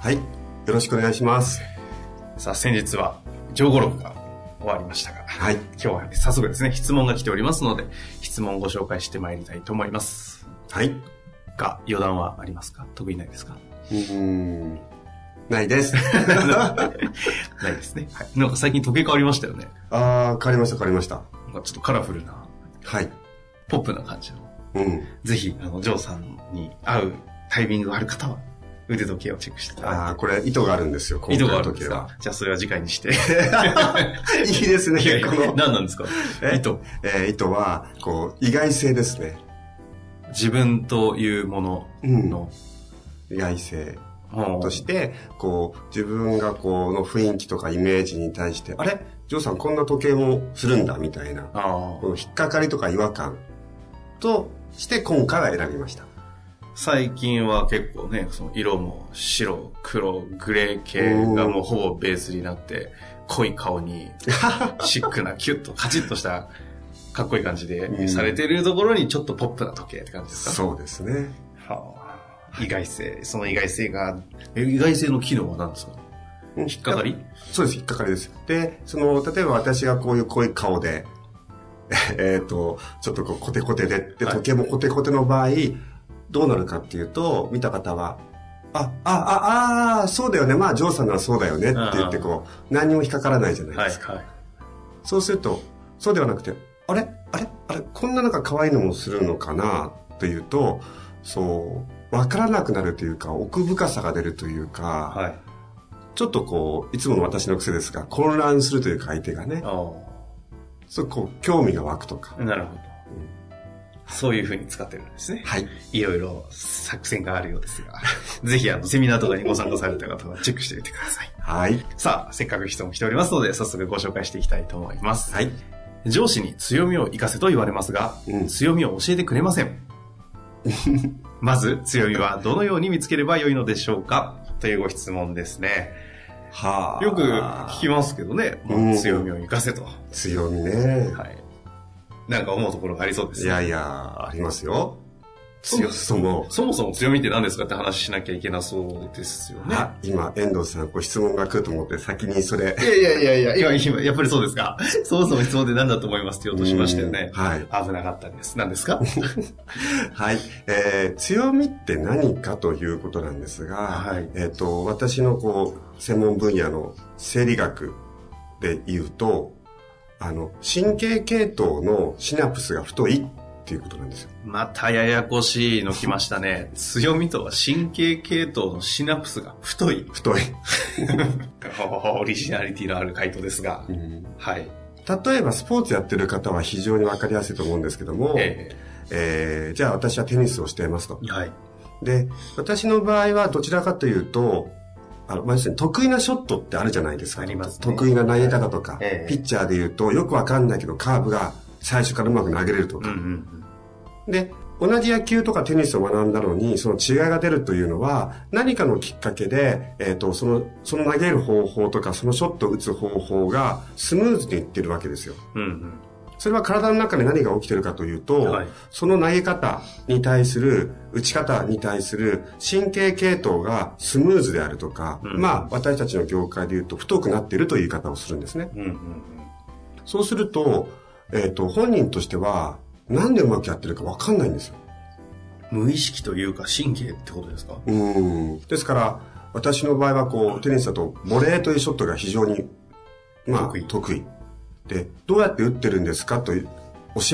はい。よろしくお願いします。さあ先日は上語録が終わりましたが、はい。今日は早速ですね質問が来ておりますので質問をご紹介してまいりたいと思います。はい。が余談はありますか？特にないですか？うーん。ないです。ないですね、はい、なんか最近時計変わりましたよね。ああ変わりました変わりました。なんかちょっとカラフルなはい。ポップな感じの。うん。ぜひあのジョーさんに会うタイミングがある方は腕時計をチェックしてああこれ糸があるんですよ意図があるんですか？じゃあそれは次回にして。いいですねこの何なんですか？え？意図。えー糸はこう意外性ですね。自分というものの、意外性としてこう自分がこうの雰囲気とかイメージに対してあれ？ジョーさんこんな時計もするんだみたいな。あこの引っかかりとか違和感として今回は選びました最近は結構ね、その色も白、黒、グレー系がもうほぼベースになって、濃い顔にシックなキュッとカチッとしたかっこいい感じでうん。されてるところにちょっとポップな時計って感じですか？そうですね。はあ。意外性。その意外性が、え意外性の機能は何ですか？引引っかかり？そうです、引っかかりです。で、その、例えば私がこういう濃い顔で、えっと、ちょっとこうコテコテで、で、はい。時計もコテコテの場合、どうなるかっていうと、見た方は、あ、あ、あ、あーそうだよね。まあ、ジョーさんならそうだよねって言って、こう、何にも引っかからないじゃないですか。はい。そうすると、そうではなくて、あれ？あれ？あれ？こんななんか可愛いのもするのかな？というと、そう、わからなくなるというか、奥深さが出るというか、はい。ちょっとこう、いつもの私の癖ですが、混乱するというか相手がね、あそうこう、興味が湧くとかあ。。なるほど。そういう風に使ってるんですね。はい。いろいろ作戦があるようですが、ぜひあの、セミナーとかにご参加された方はチェックしてみてください。はい。さあ、せっかく質問来ておりますので、早速ご紹介していきたいと思います。はい。上司に強みを活かせと言われますが、うん強みを教えてくれません。まず、強みはどのように見つければよいのでしょうか？というご質問ですね。はあ。よく聞きますけどね、まあうん強みを活かせと。強みね。はい。なんか思うところがありそうですね。いやいや、ありますよ。強強そも。そもそも強みって何ですかって話しなきゃいけなそうですよね。あ、今、遠藤さん、ご質問が来ると思って、先にそれ。いやいやいやいや、今、今、やっぱりそうですか。そもそも質問で何だと思いますって言おうとしましたよねうん。はい。危なかったです。何ですか？はい。えー、強みって何かということなんですが、はいえっ、と、私のこう、専門分野の生理学で言うと、あの、神経系統のシナプスが太いっていうことなんですよ。またややこしいの来ましたね。強みとは神経系統のシナプスが太い。太い。オリジナリティのある回答ですが。はい。例えばスポーツやってる方は非常にわかりやすいと思うんですけども、ええーじゃあ私はテニスをしていますと。えはい。で、私の場合はどちらかというと、あの、まあ、要するに得意なショットってあるじゃないですか。ありますね得意な投げ方とか、ええピッチャーで言うとよくわかんないけどカーブが最初からうまく投げれるとか。うんうんで、同じ野球とかテニスを学んだのに、その違いが出るというのは、何かのきっかけで、えっ、と、その、その投げる方法とか、そのショットを打つ方法がスムーズにいってるわけですよ。うん。うんそれは体の中で何が起きてるかというと、はいその投げ方に対する、打ち方に対する神経系統がスムーズであるとか、うんまあ私たちの業界で言うと太くなっているという言い方をするんですね。うん。うんうんそうすると、えっ、と、本人としては、なんでうまくやってるかわかんないんですよ。うん。無意識というか神経ってことですか？うん。ですから、私の場合はこう、テニスだと、ボレーというショットが非常に、まあ、得意得意。で、どうやって打ってるんですかと教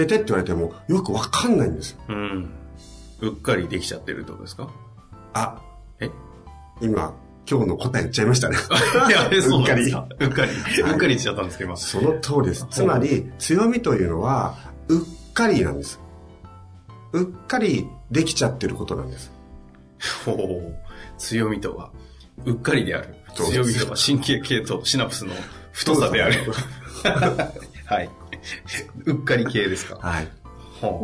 えてって言われても、よくわかんないんですよ。うん。うっかりできちゃってるってことですか？あ、え？今、今日の答え言っちゃいましたね。うなんですうか。うっかり。うっかりしちゃったんですけど、今。その通りです。つまり、強みというのは、うっかりなんです。うっかりできちゃってることなんです。ほう強みとは、うっかりである。強みとは神経系とシナプスの太さである。はい。うっかり系ですか？はい。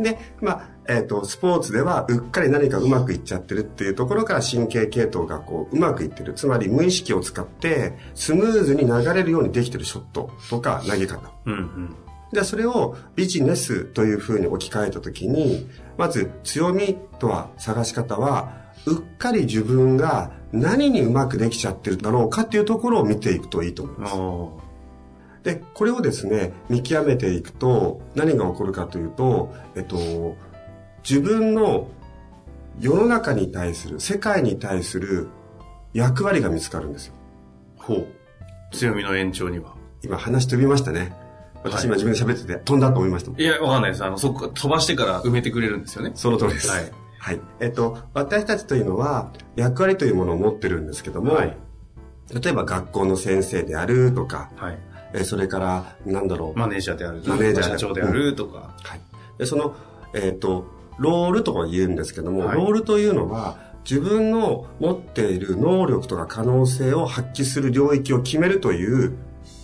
で、まあ、えっ、と、スポーツでは、うっかり何かうまくいっちゃってるっていうところから神経系統がこう、うまくいってる。つまり無意識を使って、スムーズに流れるようにできてるショットとか投げ方。うんうん。で、それをビジネスというふうに置き換えたときに、まず強みとは探し方は、うっかり自分が何にうまくできちゃってるだろうかっていうところを見ていくといいと思います。おで、これをですね、見極めていくと、何が起こるかというと、えっと、自分の世の中に対する、世界に対する役割が見つかるんですよ。ほう。強みの延長には。今話飛びましたね。私今自分で喋ってて飛んだと思いましたもん。いや、わかんないです。あの、そこ、飛ばしてから埋めてくれるんですよね。その通りです。はい。はい。えっと、私たちというのは役割というものを持ってるんですけども、はい例えば学校の先生であるとか、はい。えそれから、なんだろう、マネージャーであるマネージャー社長であるとか。はい。で、その、えっ、と、ロールとか言うんですけども、はいロールというのは、自分の持っている能力とか可能性を発揮する領域を決めるという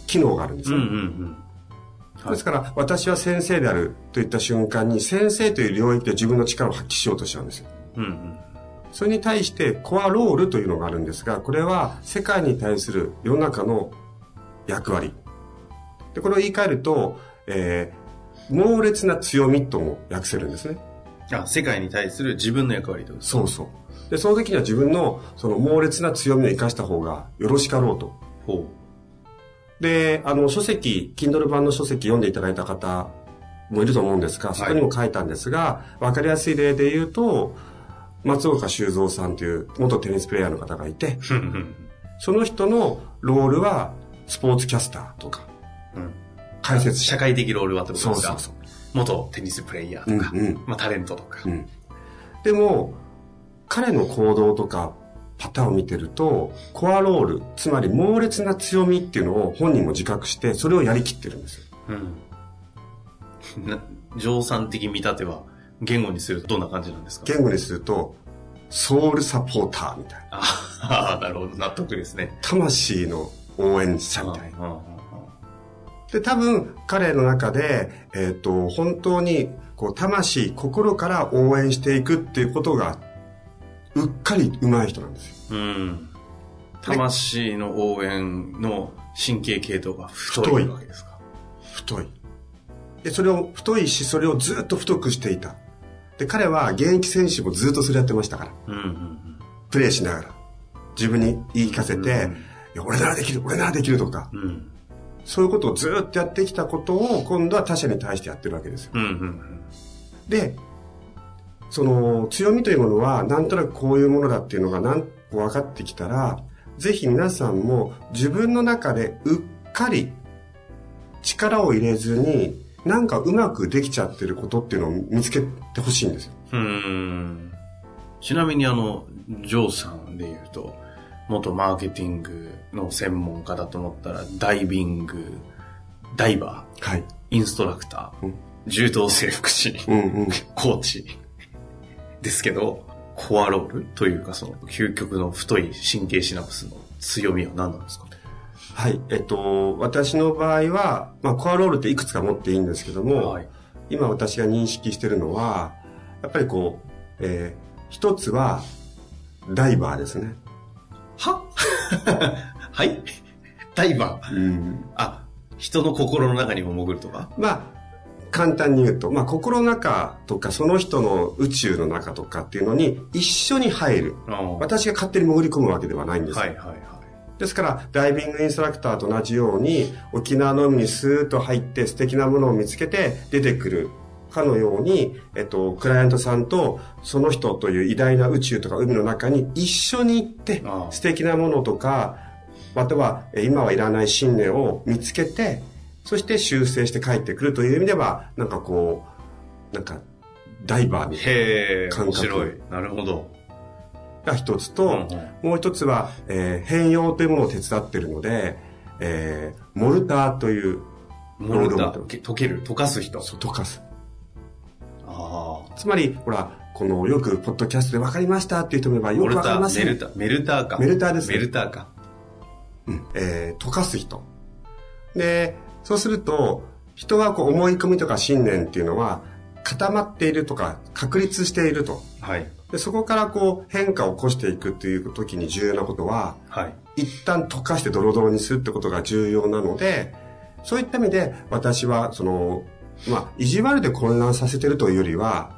機能があるんですよ。うんうんうん。はいですから、私は先生であるといった瞬間に、先生という領域で自分の力を発揮しようとしちゃうんですよ。うんうん。それに対して、コアロールというのがあるんですが、これは世界に対する世の中の役割。で、これを言い換えると、えー猛烈な強みとも訳せるんですね。あ、世界に対する自分の役割とそうそう。で、その時には自分のその猛烈な強みを生かした方がよろしかろうと。ほで、あの、書籍、Kindle 版の書籍読んでいただいた方もいると思うんですが、そこにも書いたんですが、わ、かりやすい例で言うと、松岡修造さんという元テニスプレイヤーの方がいて、その人のロールはスポーツキャスターとか、うん。解説者。社会的ロールはってことですか？そうそうそう。元テニスプレイヤーとか、うんうんまあタレントとか。うん。でも、彼の行動とかパターンを見てると、コアロール、つまり猛烈な強みっていうのを本人も自覚して、それをやりきってるんですよ。うん。な、乗算的見立ては、言語にするとどんな感じなんですか？言語にすると、ソウルサポーターみたいな。ああ、なるほど。納得ですね。魂の応援者みたいな。うんうんうんで、多分、彼の中で、えっ、と、本当に、こう、魂、心から応援していくっていうことが、うっかり上手い人なんですよ。うん。魂の応援の神経系統が太太いいわけですか。太い。で、それを、太いし、それをずっと太くしていた。で、彼は現役選手もずっとそれやってましたから。うんうんプレーしながら。自分に言い聞かせて、うんいや、俺ならできる、俺ならできるとか、うん。うん。そういうことをずっとやってきたことを、今度は他者に対してやってるわけですよ。うんうんで、その強みというものは、なんとなくこういうものだっていうのがなん分かってきたら、ぜひ皆さんも自分の中でうっかり力を入れずに、なんかうまくできちゃってることっていうのを見つけてほしいんですよ。うん。うん。ちなみにあの、ジョーさんで言うと、元マーケティングの専門家だと思ったら、ダイビング、ダイバはい。ー、インストラクター、うん柔道整復師、うんうん。コーチですけど、コアロールというかその究極の太い神経シナプスの強みは何なんですか？はい。えっと、私の場合は、まあ、コアロールっていくつか持っていいんですけども、はい。今私が認識してるのは、やっぱりこう、えー一つは、ダイバーですね。は はい？ダイバー。うん。あ、人の心の中にも潜るとか？まあ、簡単に言うと、まあ、心の中とか、その人の宇宙の中とかっていうのに一緒に入る。は私が勝手に潜り込むわけではないんです。いはいはい。ですから、ダイビングインストラクターと同じように、沖縄の海にスーッと入って素敵なものを見つけて出てくるかのように、えっと、クライアントさんとその人という偉大な宇宙とか海の中に一緒に行って素敵なものとか、またはえ今はいらない信念を見つけて、そして修正して帰ってくるという意味では、なんかこう、なんか、ダイバーみたいな。感覚面白い。なるほど。が一つと、うんうんもう一つは、えー変容というものを手伝ってるので、えーモルターという、モルタロー溶ける、溶かす人。そう溶かす。あつまり、ほら、この、よく、ポッドキャストで分かりましたっていう人もいれば、あ。よく分かりません。メルター、メルターか。メルターですメルターか。うんえー溶かす人。で、そうすると、人はこう思い込みとか信念っていうのは、固まっているとか、確立していると。はい。でそこからこう変化を起こしていくっていう時に重要なことは、はい。一旦溶かしてドロドロにするってことが重要なので、そういった意味で私は、その、まあ、意地悪で混乱させてるというよりは、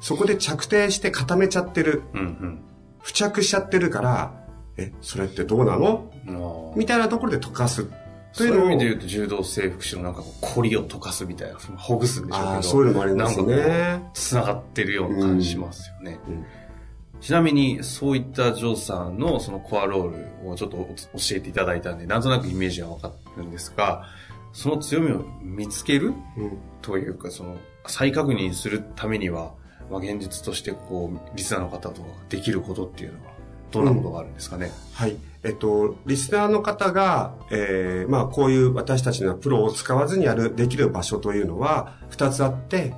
そこで着底して固めちゃってる、うん付着しちゃってるから、え、それってどうなの？みたいなところで溶かす。とそういうう意味で言うと、柔道整復師のなんかこう、コリを溶かすみたいな、ほぐすんでしょうけど。そういうのもありますね。う、繋がってるような感じしますよね。うんちなみに、そういったジョーさんのそのコアロールをちょっと教えていただいたんで、なんとなくイメージがわかるんですが、その強みを見つけるうんというか、その、再確認するためには、まあ、現実としてこう、リスナーの方とかできることっていうのは、どんなことがあるんですかね？はい。えっと、リスナーの方が、えーまあ、こういう私たちのプロを使わずにやる、できる場所というのは、二つあって、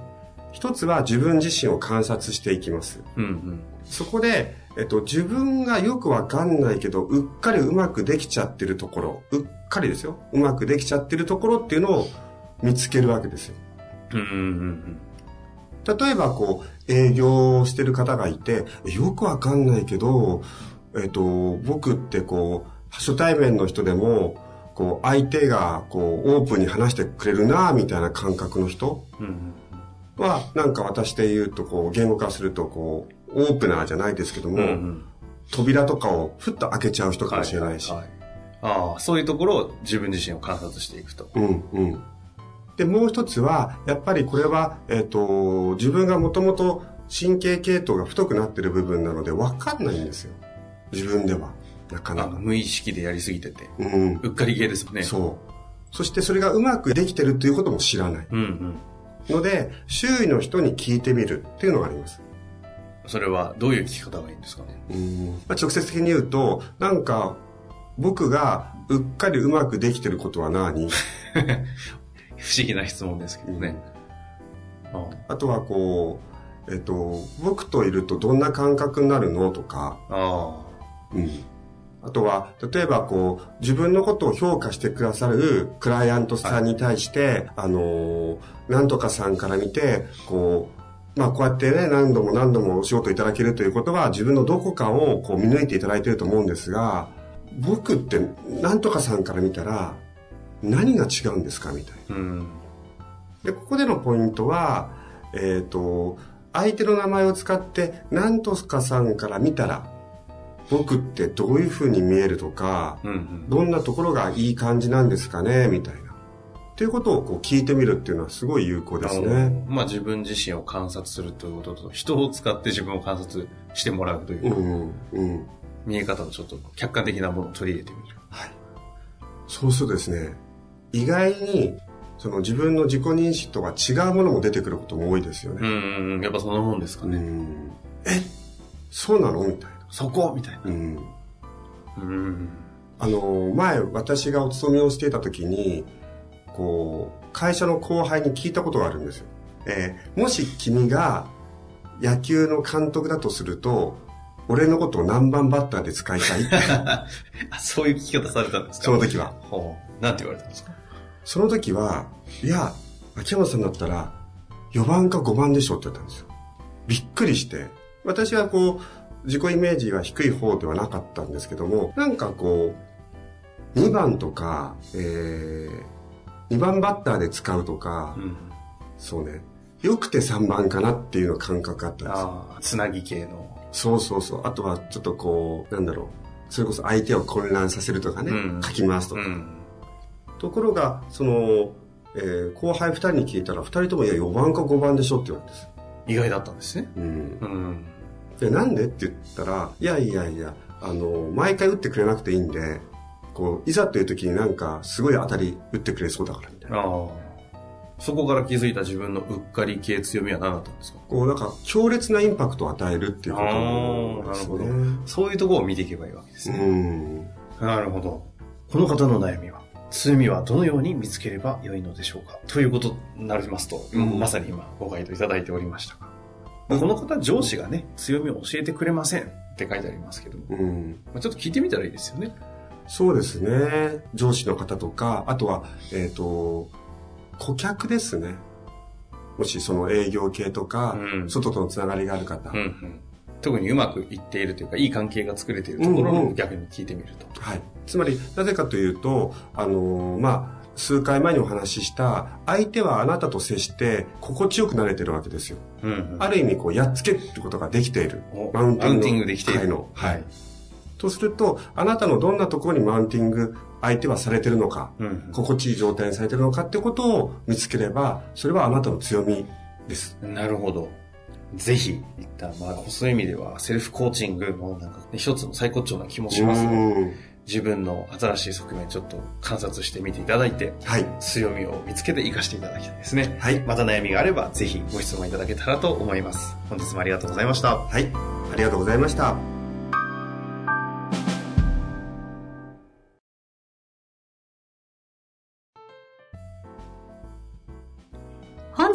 一つは自分自身を観察していきます。うんうん。そこで、えっと、自分がよくわかんないけど、うっかりうまくできちゃってるところ、うっかりですよ。うまくできちゃってるところっていうのを見つけるわけですよ。うんうんうん例えば、こう、営業をしてる方がいて、よくわかんないけど、えっと、僕ってこう、初対面の人でも、こう、相手が、こう、オープンに話してくれるな、みたいな感覚の人は、なんか私で言うと、こう、言語化すると、こう、オープナーじゃないですけども、うん。うんうん。扉とかをふっと開けちゃう人かもしれないし。はははいああ、そういうところを自分自身を観察していくと。うんうん。で、もう一つは、やっぱりこれは、えっ、と、自分がもともと神経系統が太くなってる部分なので分かんないんですよ。自分では。なかなあか。無意識でやりすぎてて。うん。うっかり系ですもんね。そう。そしてそれがうまくできてるということも知らない。うんうん。ので、周囲の人に聞いてみるっていうのがあります。それはどういう聞き方がいいんですかね？うんまあ、直接的に言うと、なんか、僕がうっかりうまくできてることは何？不思議な質問ですけどね。ああとはこう、えっと、僕といるとどんな感覚になるのとか、あうん。あとは、例えばこう、自分のことを評価してくださるクライアントさんに対して、あのーなんとかさんから見て、こう、まあこうやってね、何度も何度もお仕事いただけるということは、自分のどこかをこう見抜いていただいていると思うんですが、僕ってなんとかさんから見たら、何が違うんですかみたいな。あ。うん。で、ここでのポイントは、えっ、と、相手の名前を使って、なんとかさんから見たら、僕ってどういう風に見えるとか、うんうん。どんなところがいい感じなんですかね、みたいな。っていうことをこう聞いてみるっていうのはすごい有効ですあね。のまあ自分自身を観察するということと、人を使って自分を観察してもらうというう、ん、うん。見え方をちょっと客観的なものを取り入れてみる。はい。そうするとですね、意外に、その自分の自己認識とは違うものも出てくることも多いですよね。うん。やっぱそのもんですかね。うん。えそうなの？みたいな。そこ？みたいな。うん。うん。あの、前、私がお勤めをしていた時に、こう、会社の後輩に聞いたことがあるんですよ。えーもし君が野球の監督だとすると、俺のことを何番バッターで使いたいって あそういう聞き方されたんですか？その時は。ほう。なんて言われたんですか？その時は、いや、秋山さんだったら、4番か5番でしょって言ったんですよ。びっくりして。私はこう、自己イメージは低い方ではなかったんですけども、なんかこう、2番とか、えー、2番バッターで使うとか、うん。そうね、よくて3番かなっていうの感覚があったんですよ。ああ、つなぎ系の。そうそうそう。あとはちょっとこう、なんだろう。それこそ相手を混乱させるとかね、うん書き回すとか。うん。ところが、その、えー後輩2人に聞いたら、2人ともいや4番か5番でしょって言われたんです。意外だったんですね。うん。うん。で、なんでって言ったら、いやいやいや、あの、毎回打ってくれなくていいんで、こう、いざという時になんか、すごい当たり打ってくれそうだからみたいな。ああ。そこから気づいた自分のうっかり系強みは何だったんですか？こう、なんか、強烈なインパクトを与えるっていうことですね。なるほそういうところを見ていけばいいわけですうね。ん。なるほど。この方の悩みは、強みはどのように見つければよいのでしょうか？ということになりますと、うんまさに今ご回答いただいておりましたが、この方上司がね、強みを教えてくれませんって書いてありますけども、うん。まあちょっと聞いてみたらいいですよね。そうですね。上司の方とか、あとは、えっ、と、顧客ですね。もしその営業系とか、うん外とのつながりがある方。うんうん。特にうまくいっているというか、いい関係が作れているところうんうんを逆に聞いてみると。はい。つまり、なぜかというと、あのーまあ、数回前にお話しした、相手はあなたと接して心地よくなれてるわけですよ。うんうんある意味、こう、やっつけることができているお。マウンティングできている会の。はい。とすると、あなたのどんなところにマウンティング、相手はされてるのか、うんうん心地いい状態にされてるのかってことを見つければ、それはあなたの強みです。なるほど。ぜひ、いった、まあ、そういう意味では、セルフコーチングもなんか、ね、一つの最高潮な気もしますので、うん自分の新しい側面ちょっと観察してみていただいて、はい。強みを見つけて活かしていただきたいですね。はい。また悩みがあれば、ぜひご質問いただけたらと思います。本日もありがとうございました。はい。ありがとうございました。